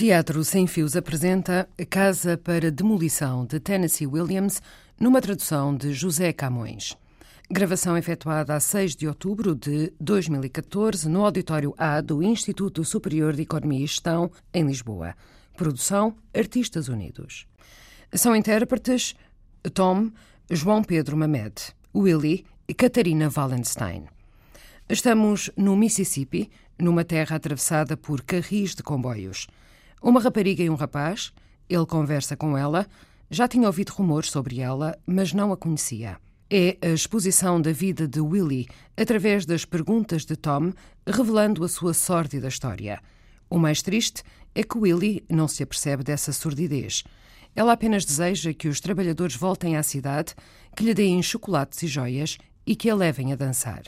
Teatro Sem Fios apresenta Casa para Demolição de Tennessee Williams, numa tradução de José Camões. Gravação efetuada a 6 de outubro de 2014 no Auditório A do Instituto Superior de Economia e Gestão, em Lisboa. Produção Artistas Unidos. São intérpretes Tom, João Pedro Mamed, Willy e Catarina Wallenstein. Estamos no Mississippi, numa terra atravessada por carris de comboios. Uma rapariga e um rapaz, ele conversa com ela, já tinha ouvido rumores sobre ela, mas não a conhecia. É a exposição da vida de Willie através das perguntas de Tom, revelando a sua sórdida história. O mais triste é que Willie não se apercebe dessa sordidez. Ela apenas deseja que os trabalhadores voltem à cidade, que lhe deem chocolates e joias e que a levem a dançar.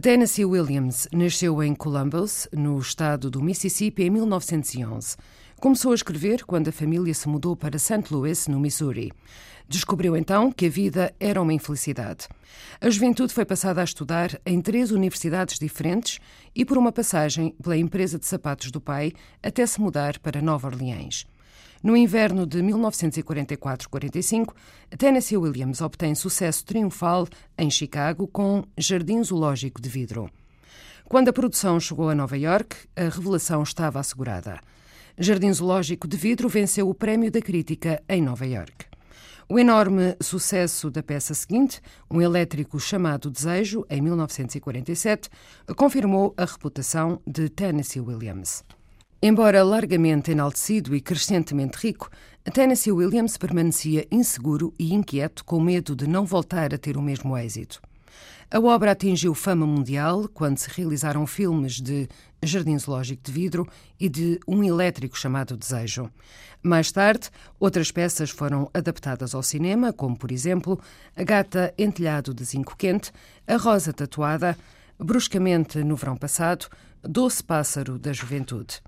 Tennessee Williams nasceu em Columbus, no estado do Mississippi, em 1911. Começou a escrever quando a família se mudou para St. Louis, no Missouri. Descobriu então que a vida era uma infelicidade. A juventude foi passada a estudar em três universidades diferentes e por uma passagem pela empresa de sapatos do pai até se mudar para Nova Orleans. No inverno de 1944-45, Tennessee Williams obtém sucesso triunfal em Chicago com Jardim Zoológico de Vidro. Quando a produção chegou a Nova York, a revelação estava assegurada. Jardim Zoológico de Vidro venceu o Prémio da Crítica em Nova York. O enorme sucesso da peça seguinte, um elétrico chamado Desejo, em 1947, confirmou a reputação de Tennessee Williams. Embora largamente enaltecido e crescentemente rico, Tennessee Williams permanecia inseguro e inquieto, com medo de não voltar a ter o mesmo êxito. A obra atingiu fama mundial quando se realizaram filmes de Jardim Zoológico de Vidro e de Um Elétrico chamado Desejo. Mais tarde, outras peças foram adaptadas ao cinema, como, por exemplo, A Gata Entelhado de Zinco Quente, A Rosa Tatuada, Bruscamente no Verão Passado, Doce Pássaro da Juventude.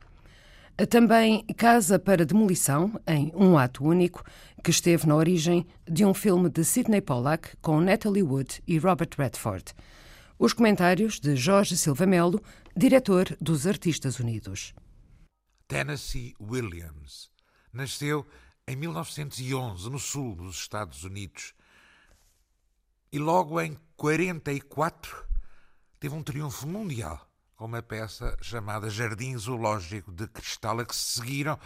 Também Casa para Demolição, em um ato único, que esteve na origem de um filme de Sidney Pollack com Natalie Wood e Robert Redford. Os comentários de Jorge Silva Melo, diretor dos Artistas Unidos. Tennessee Williams nasceu em 1911 no sul dos Estados Unidos e logo em 44 teve um triunfo mundial com uma peça chamada Jardim Zoológico de Cristal, a que se seguiram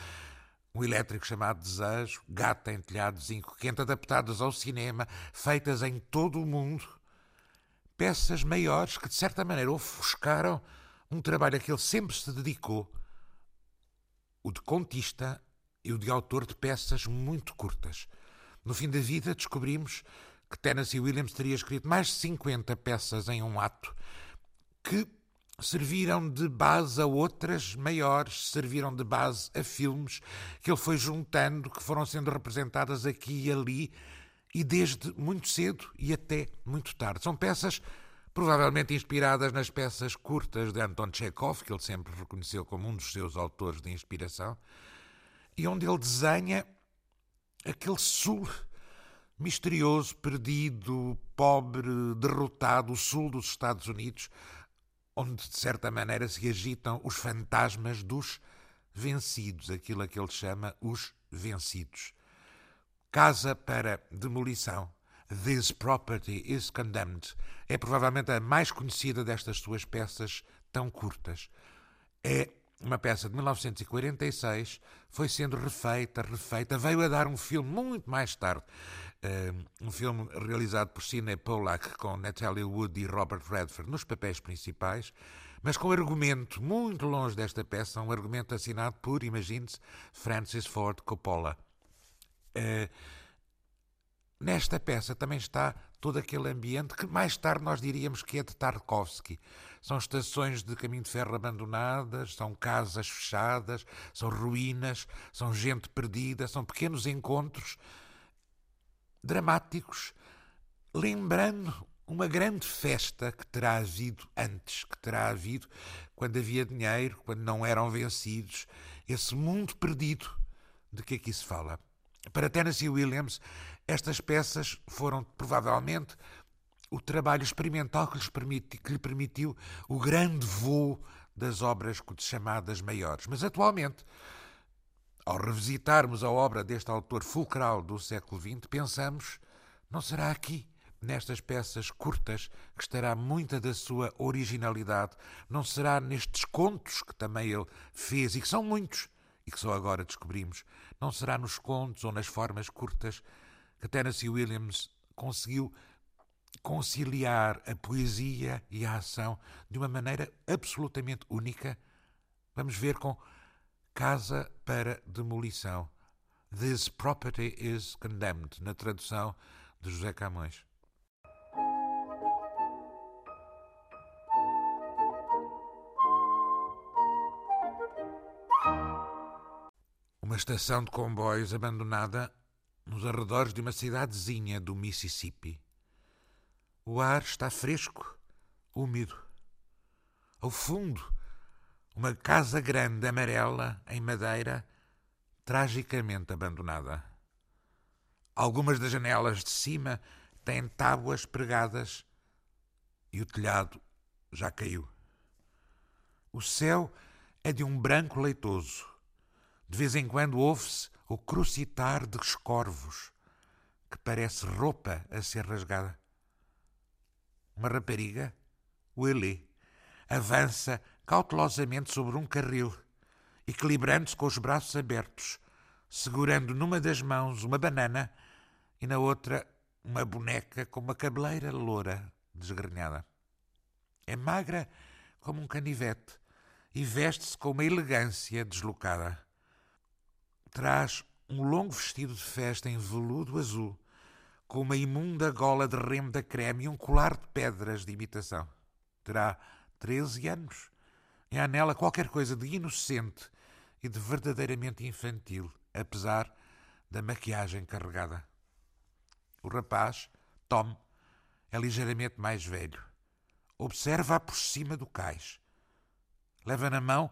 um elétrico chamado Desejo, Gata em Telhados Zinco Quente, adaptadas ao cinema, feitas em todo o mundo. Peças maiores que, de certa maneira, ofuscaram um trabalho a que ele sempre se dedicou, o de contista e o de autor de peças muito curtas. No fim da vida, descobrimos que Tennessee Williams teria escrito mais de 50 peças em um ato, que serviram de base a outras maiores, serviram de base a filmes que ele foi juntando, que foram sendo representadas aqui e ali, e desde muito cedo e até muito tarde. São peças provavelmente inspiradas nas peças curtas de Anton Chekhov, que ele sempre reconheceu como um dos seus autores de inspiração, e onde ele desenha aquele sul misterioso, perdido, pobre, derrotado, o sul dos Estados Unidos, onde de certa maneira se agitam os fantasmas dos vencidos, aquilo a que ele chama os vencidos. Casa para demolição. This Property is Condemned é provavelmente a mais conhecida destas suas peças tão curtas. É uma peça de 1946, foi sendo refeita, refeita, veio a dar um filme muito mais tarde, um filme realizado por Sidney Pollack com Natalie Wood e Robert Redford nos papéis principais, mas com um argumento muito longe desta peça, um argumento assinado por, imagine-se, Francis Ford Coppola. Uh, nesta peça também está todo aquele ambiente que mais tarde nós diríamos que é de Tarkovsky. São estações de caminho de ferro abandonadas, são casas fechadas, são ruínas, são gente perdida, são pequenos encontros dramáticos lembrando uma grande festa que terá havido antes, que terá havido quando havia dinheiro, quando não eram vencidos, esse mundo perdido de que aqui se fala. Para Tennessee Williams, estas peças foram provavelmente o trabalho experimental que, permiti, que lhe permitiu o grande voo das obras chamadas maiores. Mas atualmente, ao revisitarmos a obra deste autor fulcral do século XX, pensamos, não será aqui, nestas peças curtas, que estará muita da sua originalidade, não será nestes contos que também ele fez e que são muitos que só agora descobrimos, não será nos contos ou nas formas curtas que Tennessee Williams conseguiu conciliar a poesia e a ação de uma maneira absolutamente única. Vamos ver com Casa para Demolição. This property is condemned, na tradução de José Camões. Uma estação de comboios abandonada nos arredores de uma cidadezinha do Mississippi. O ar está fresco, úmido. Ao fundo, uma casa grande amarela em madeira, tragicamente abandonada. Algumas das janelas de cima têm tábuas pregadas e o telhado já caiu. O céu é de um branco leitoso. De vez em quando ouve-se o crucitar de escorvos, que parece roupa a ser rasgada. Uma rapariga, Willie, avança cautelosamente sobre um carril, equilibrando-se com os braços abertos, segurando numa das mãos uma banana e na outra uma boneca com uma cabeleira loura desgrenhada. É magra como um canivete e veste-se com uma elegância deslocada. Traz um longo vestido de festa em veludo azul com uma imunda gola de remo da creme e um colar de pedras de imitação. Terá 13 anos e há nela qualquer coisa de inocente e de verdadeiramente infantil, apesar da maquiagem carregada. O rapaz, Tom, é ligeiramente mais velho. Observa-a por cima do cais. Leva na mão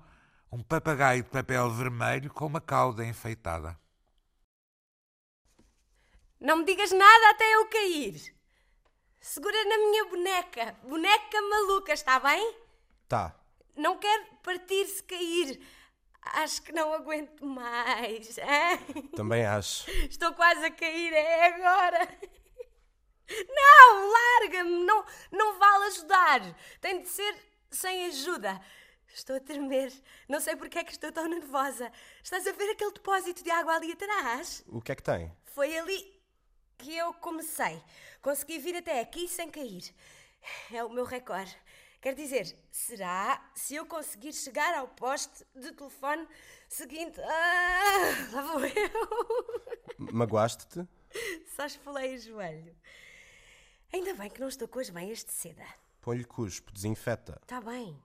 um papagaio de papel vermelho com uma cauda enfeitada. Não me digas nada até eu cair. Segura na minha boneca. Boneca maluca, está bem? Tá. Não quero partir se cair. Acho que não aguento mais. Hein? Também acho. Estou quase a cair, é agora. Não, larga-me. Não, não vale ajudar. Tem de ser sem ajuda. Estou a tremer. Não sei porque é que estou tão nervosa. Estás a ver aquele depósito de água ali atrás? O que é que tem? Foi ali que eu comecei. Consegui vir até aqui sem cair. É o meu recorde. Quer dizer, será se eu conseguir chegar ao poste de telefone seguinte. Ah, lá vou eu. Magoaste-te? Só esfolei o joelho. Ainda bem que não estou com as meias de seda. Põe-lhe cuspo, desinfeta. Está bem.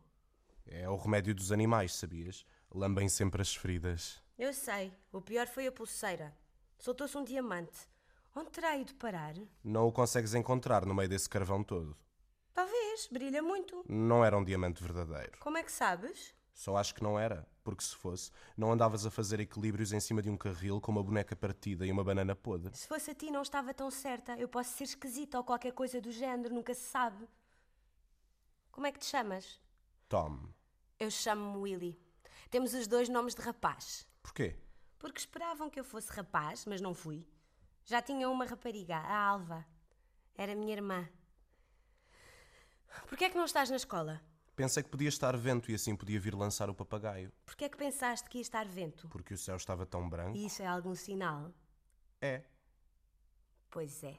É o remédio dos animais, sabias? Lambem sempre as feridas. Eu sei. O pior foi a pulseira. Soltou-se um diamante. Onde terá ido parar? Não o consegues encontrar no meio desse carvão todo. Talvez, brilha muito. Não era um diamante verdadeiro. Como é que sabes? Só acho que não era, porque se fosse, não andavas a fazer equilíbrios em cima de um carril com uma boneca partida e uma banana podre. Se fosse a ti, não estava tão certa. Eu posso ser esquisita ou qualquer coisa do género, nunca se sabe. Como é que te chamas? Tom. Eu chamo-me Willy. Temos os dois nomes de rapaz. Porquê? Porque esperavam que eu fosse rapaz, mas não fui. Já tinha uma rapariga, a Alva. Era minha irmã. Porquê é que não estás na escola? Pensei que podia estar vento e assim podia vir lançar o papagaio. Porquê é que pensaste que ia estar vento? Porque o céu estava tão branco. Isso é algum sinal? É. Pois é.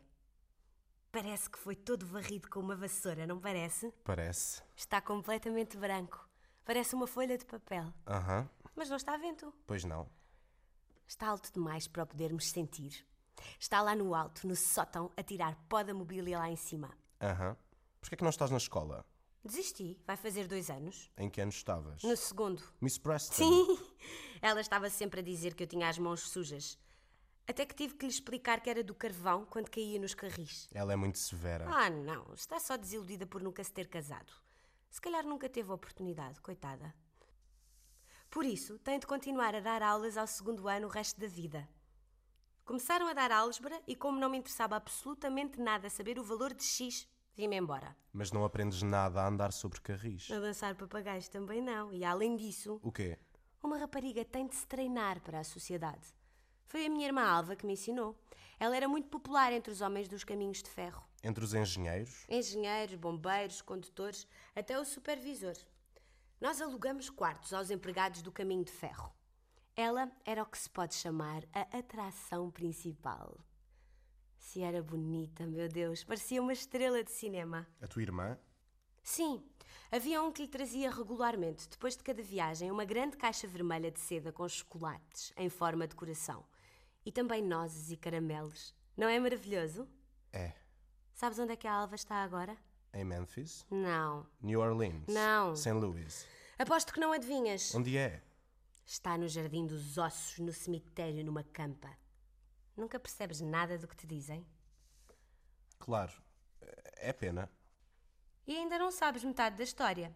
Parece que foi todo varrido com uma vassoura, não parece? Parece. Está completamente branco. Parece uma folha de papel. Aham. Mas não está vento. Pois não. Está alto demais para o podermos sentir. Está lá no alto, no sótão, a tirar pó da mobília lá em cima. Aham. Porquê é que não estás na escola? Desisti. Vai fazer dois anos. Em que ano estavas? No segundo. Miss Preston. Sim. Ela estava sempre a dizer que eu tinha as mãos sujas. Até que tive que lhe explicar que era do carvão quando caía nos carris. Ela é muito severa. Ah, não, está só desiludida por nunca se ter casado. Se calhar nunca teve oportunidade, coitada. Por isso, tem de continuar a dar aulas ao segundo ano o resto da vida. Começaram a dar álgebra e, como não me interessava absolutamente nada saber o valor de X, vim-me embora. Mas não aprendes nada a andar sobre carris. A dançar papagaios também não. E além disso, O quê? uma rapariga tem de se treinar para a sociedade. Foi a minha irmã Alva que me ensinou. Ela era muito popular entre os homens dos caminhos de ferro. Entre os engenheiros? Engenheiros, bombeiros, condutores, até o supervisor. Nós alugamos quartos aos empregados do caminho de ferro. Ela era o que se pode chamar a atração principal. Se era bonita, meu Deus, parecia uma estrela de cinema. A tua irmã? Sim, havia um que lhe trazia regularmente, depois de cada viagem, uma grande caixa vermelha de seda com chocolates em forma de coração. E também nozes e caramelos. Não é maravilhoso? É. Sabes onde é que a Alva está agora? Em Memphis? Não. New Orleans? Não. St. Louis? Aposto que não adivinhas. Onde é? Está no Jardim dos Ossos, no cemitério, numa campa. Nunca percebes nada do que te dizem? Claro. É pena. E ainda não sabes metade da história.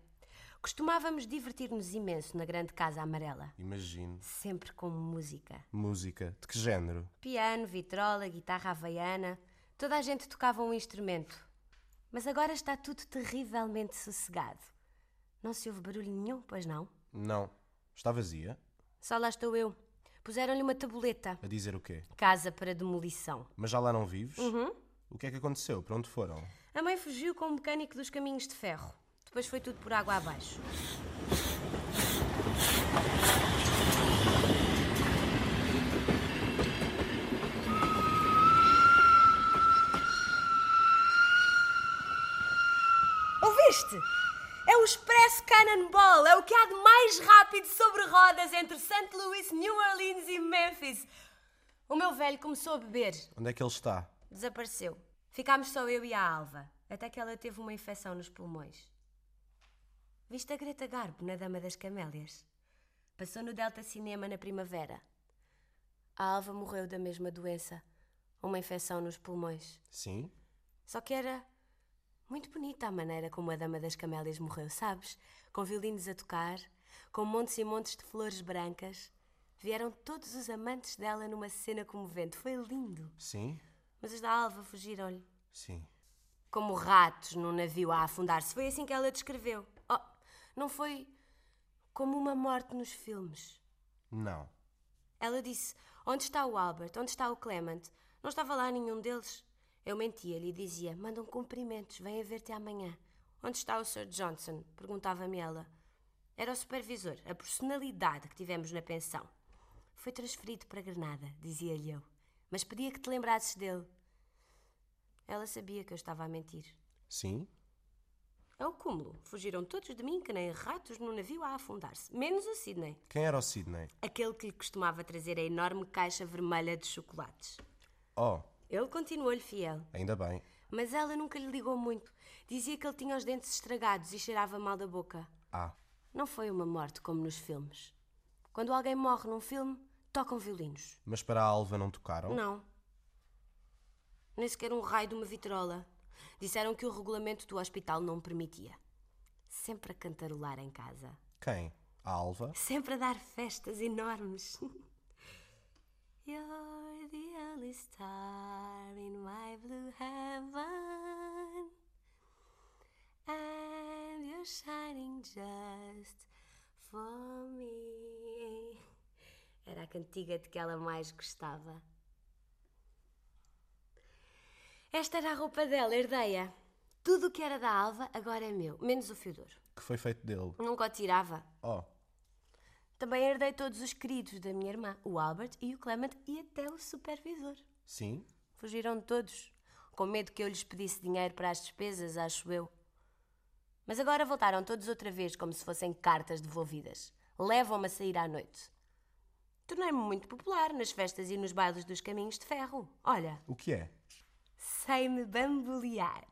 Costumávamos divertir-nos imenso na grande casa amarela. Imagino. Sempre com música. Música. De que género? Piano, vitrola, guitarra havaiana. Toda a gente tocava um instrumento. Mas agora está tudo terrivelmente sossegado. Não se ouve barulho nenhum, pois não? Não. Está vazia? Só lá estou eu. Puseram-lhe uma tabuleta. A dizer o quê? Casa para demolição. Mas já lá não vives? Uhum. O que é que aconteceu? Para onde foram? A mãe fugiu com o mecânico dos caminhos de ferro. Depois foi tudo por água abaixo. Ouviste? É o Expresso Cannonball! É o que há de mais rápido sobre rodas entre St. Louis, New Orleans e Memphis. O meu velho começou a beber. Onde é que ele está? Desapareceu. Ficámos só eu e a Alva, até que ela teve uma infecção nos pulmões. Viste a Greta Garbo na Dama das Camélias? Passou no Delta Cinema na primavera. A Alva morreu da mesma doença, uma infecção nos pulmões. Sim? Só que era muito bonita a maneira como a Dama das Camélias morreu, sabes? Com violinos a tocar, com montes e montes de flores brancas. Vieram todos os amantes dela numa cena comovente. Foi lindo. Sim? Mas os da Alva fugiram-lhe. Sim. Como ratos num navio a afundar-se. Foi assim que ela descreveu. Oh, não foi como uma morte nos filmes. Não. Ela disse: Onde está o Albert? Onde está o Clement? Não estava lá nenhum deles. Eu mentia-lhe e dizia: Mandam cumprimentos, venha ver-te amanhã. Onde está o Sir Johnson? Perguntava-me ela. Era o supervisor, a personalidade que tivemos na pensão. Foi transferido para Granada, dizia-lhe eu. Mas pedia que te lembrasses dele. Ela sabia que eu estava a mentir. Sim? É o cúmulo. Fugiram todos de mim que nem ratos num navio a afundar-se. Menos o Sidney. Quem era o Sidney? Aquele que lhe costumava trazer a enorme caixa vermelha de chocolates. Oh, Ele continuou-lhe fiel. ainda bem. Mas ela nunca lhe ligou muito. Dizia que ele tinha os dentes estragados e cheirava mal da boca. Ah, Não foi uma morte como nos filmes. Quando alguém morre num filme, tocam violinos. mas para a Alva não tocaram? Não. Nem sequer um raio de uma vitrola. Disseram que o regulamento do hospital não permitia. Sempre a cantarolar em casa. Quem? A Alva? Sempre a dar festas enormes. You're the only star in my blue heaven. And you're shining just for me. Era a cantiga de que ela mais gostava. Esta era a roupa dela, herdeia. Tudo o que era da Alva agora é meu, menos o Fiodor. Que foi feito dele? Nunca o tirava. Oh, Também herdei todos os queridos da minha irmã, o Albert e o Clement e até o supervisor. sim? Fugiram todos, com medo que eu lhes pedisse dinheiro para as despesas, acho eu. Mas agora voltaram todos outra vez como se fossem cartas devolvidas. Levam-me a sair à noite. Tornei-me muito popular nas festas e nos bailes dos caminhos de ferro. Olha, O que é? sei-me bambolear.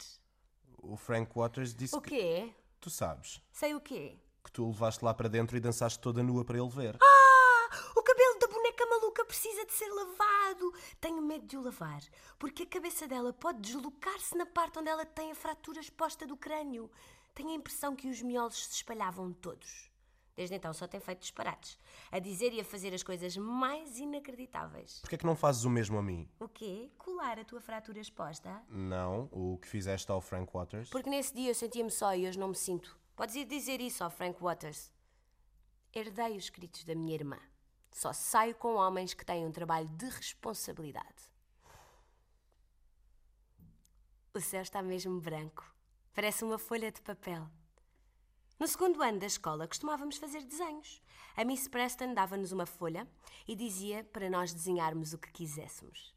O Frank Waters disse O que... quê? Tu sabes Sei o quê? Que tu o levaste lá para dentro e dançaste toda nua para ele ver. Ah! O cabelo da boneca maluca precisa de ser lavado. Tenho medo de o lavar, porque a cabeça dela pode deslocar-se na parte onde ela tem a fratura exposta do crânio. Tenho a impressão que os miolos se espalhavam todos. Desde então só tem feito disparates, a dizer e a fazer as coisas mais inacreditáveis. Porquê é que não fazes o mesmo a mim? O quê? Colar a tua fratura exposta? Não, o que fizeste ao Frank Waters? Porque nesse dia eu sentia-me só e hoje não me sinto. Podes ir dizer isso ao Frank Waters. Herdei os escritos da minha irmã. Só saio com homens que têm um trabalho de responsabilidade. O céu está mesmo branco. Parece uma folha de papel. No segundo ano da escola costumávamos fazer desenhos. A Miss Preston dava-nos uma folha e dizia para nós desenharmos o que quiséssemos.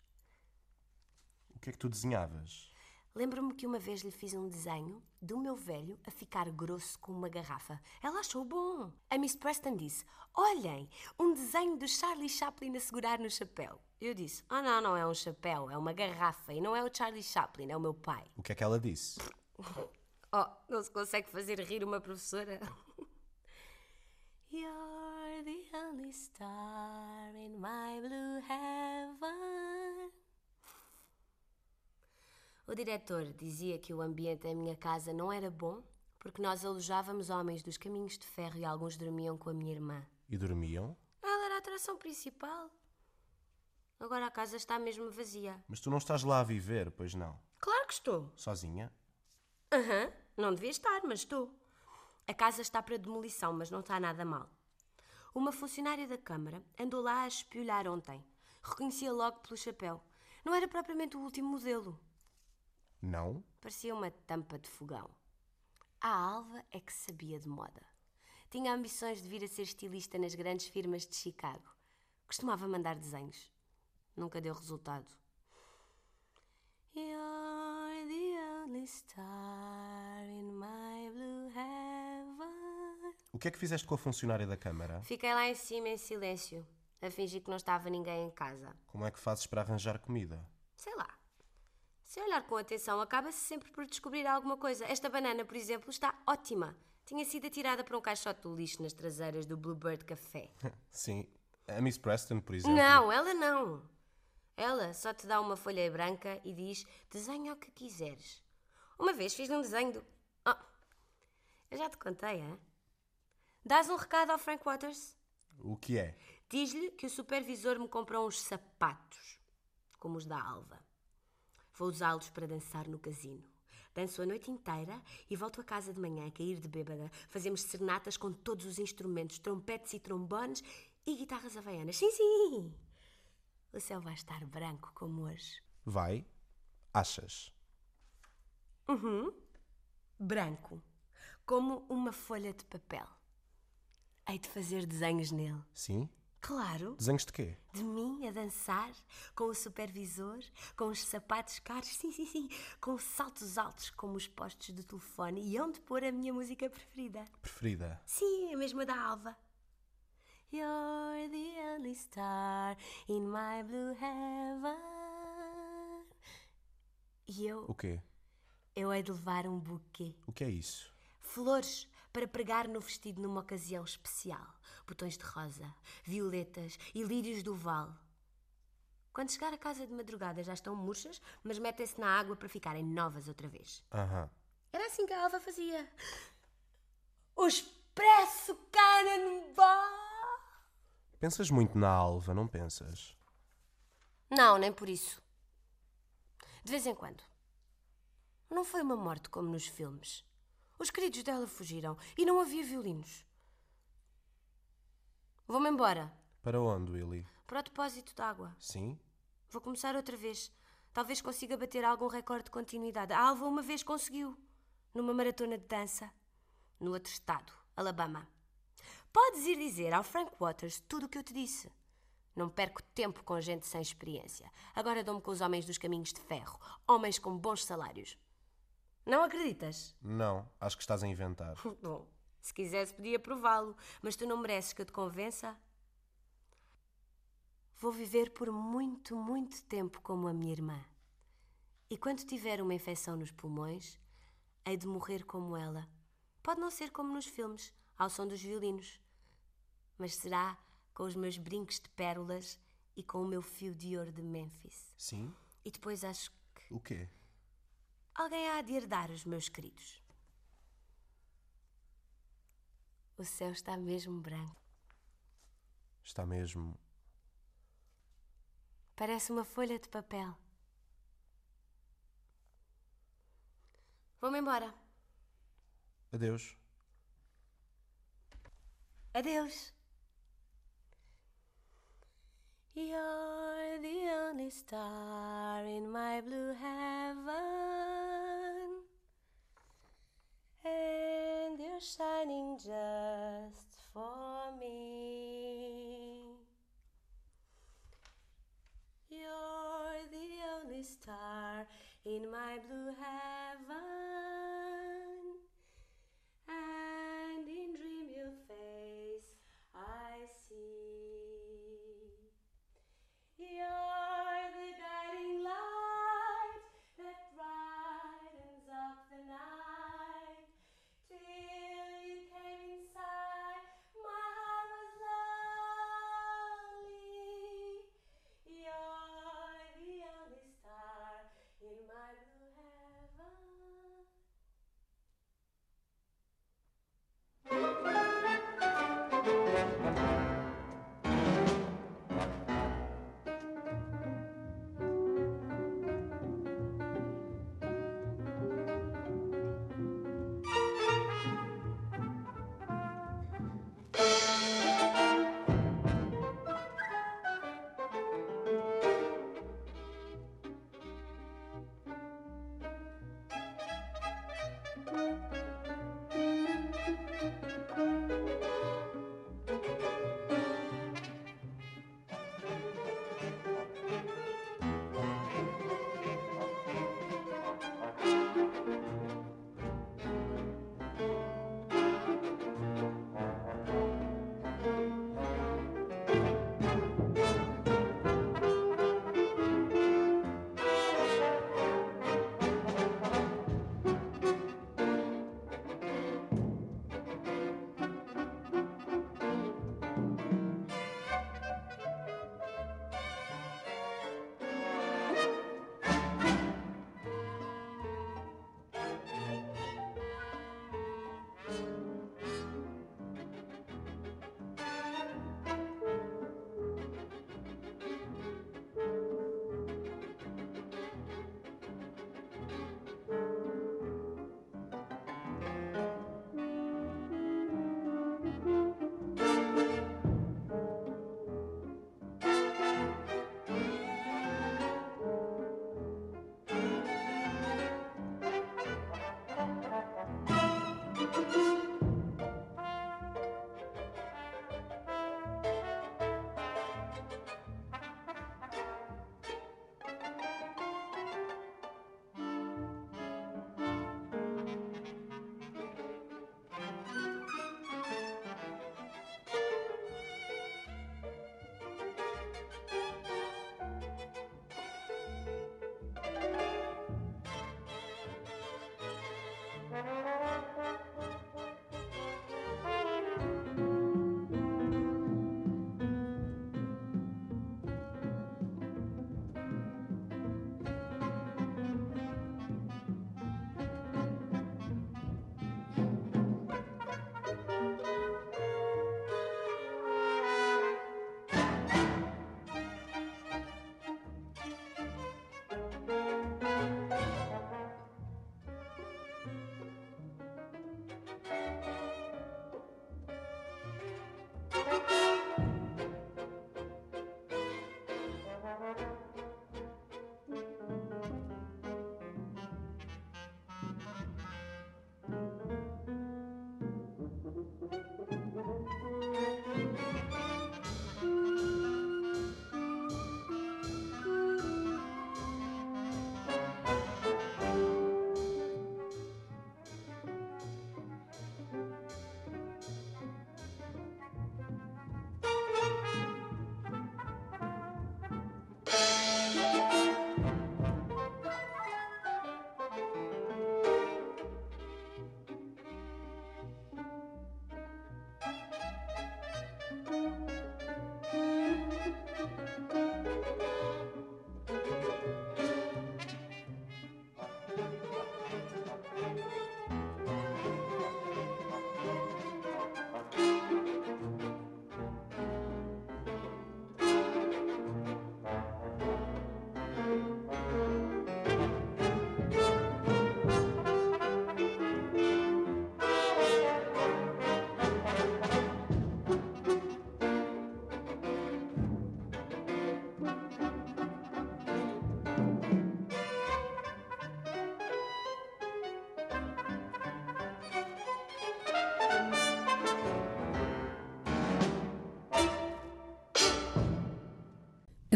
O que é que tu desenhavas? Lembro-me que uma vez lhe fiz um desenho do meu velho a ficar grosso com uma garrafa. Ela achou bom. A Miss Preston disse: Olhem, um desenho do Charlie Chaplin a segurar no chapéu. Eu disse: Ah, oh, não, não é um chapéu, é uma garrafa. E não é o Charlie Chaplin, é o meu pai. O que é que ela disse? Oh, não se consegue fazer rir uma professora. You're the only star in my blue heaven. O diretor dizia que o ambiente da minha casa não era bom porque nós alojávamos homens dos caminhos de ferro e alguns dormiam com a minha irmã. E dormiam? Ela era a atração principal. Agora a casa está mesmo vazia. Mas tu não estás lá a viver, pois não? Claro que estou. Sozinha? Aham. Uhum. Não devia estar, mas estou. A casa está para demolição, mas não está nada mal. Uma funcionária da Câmara andou lá a espiolhar ontem. Reconhecia logo pelo chapéu. Não era propriamente o último modelo. Não? Parecia uma tampa de fogão. A Alva é que sabia de moda. Tinha ambições de vir a ser estilista nas grandes firmas de Chicago. Costumava mandar desenhos. Nunca deu resultado. You're the only star in my blue heaven. O que é que fizeste com a funcionária da Câmara? Fiquei lá em cima em silêncio, a fingir que não estava ninguém em casa. Como é que fazes para arranjar comida? Se olhar com atenção, acaba-se sempre por descobrir alguma coisa. Esta banana, por exemplo, está ótima. Tinha sido atirada para um caixote do lixo nas traseiras do Bluebird Café. Sim. A Miss Preston, por exemplo. Não, ela não. Ela só te dá uma folha branca e diz: desenha o que quiseres. Uma vez fiz um desenho do. Oh, eu já te contei, hein? Dás um recado ao Frank Waters? O que é? Diz-lhe que o supervisor me comprou uns sapatos, como os da Alva. Vou usá-los para dançar no casino. Danço a noite inteira e volto a casa de manhã a cair de bêbada. Fazemos serenatas com todos os instrumentos, trompetes e trombones e guitarras havaianas. Sim, sim! O céu vai estar branco como hoje. Vai? Achas? Uhum. Branco. Como uma folha de papel. Hei de fazer desenhos nele. Sim? Claro. Desenhos de quê? De mim a dançar, com o supervisor, com os sapatos caros, sim, sim, sim, com saltos altos como os postos de telefone e onde pôr a minha música preferida. Preferida? Sim, a mesma da Alva. You're the only star in my blue heaven. E eu. O quê? Eu hei de levar um buquê. O que é isso? Flores para pregar no vestido numa ocasião especial. Botões de rosa, violetas e lírios do vale. Quando chegar a casa de madrugada já estão murchas, mas metem-se na água para ficarem novas outra vez. Aham. Era assim que a Alva fazia. O Expresso Cannonball! Pensas muito na Alva, não pensas? Não, nem por isso. De vez em quando. Não foi uma morte como nos filmes. Os queridos dela fugiram e não havia violinos. Vou-me embora. Para onde, Willy? Para o depósito de água. Sim? Vou começar outra vez. Talvez consiga bater algum recorde de continuidade. A Alva uma vez conseguiu. Numa maratona de dança. No outro estado, Alabama. Podes ir dizer ao Frank Waters tudo o que eu te disse. Não perco tempo com gente sem experiência. Agora dou-me com os homens dos caminhos de ferro. Homens com bons salários. Não acreditas? Não, acho que estás a inventar. Bom, se quisesse podia prová-lo, mas tu não mereces que eu te convença? Vou viver por muito, muito tempo como a minha irmã. E quando tiver uma infecção nos pulmões, hei de morrer como ela. Pode não ser como nos filmes, ao som dos violinos, mas será com os meus brincos de pérolas e com o meu fio de ouro de Memphis. Sim? E depois acho que O quê? Alguém há de herdar os meus queridos. O céu está mesmo branco. Está mesmo. Parece uma folha de papel. Vou-me embora. Adeus. Adeus. You're the only star in my blue heaven, and you're shining just for me. You're the only star in my blue heaven,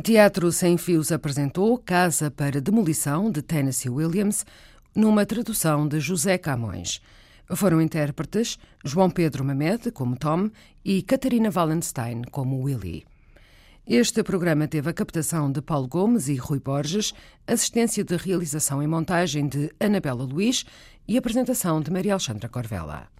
Teatro Sem Fios apresentou Casa para Demolição, de Tennessee Williams, numa tradução de José Camões. Foram intérpretes João Pedro Mamed, como Tom, e Catarina Wallenstein, como Willy. Este programa teve a captação de Paulo Gomes e Rui Borges, assistência de realização e montagem de Anabela Luiz e apresentação de Maria Alexandra Corvella.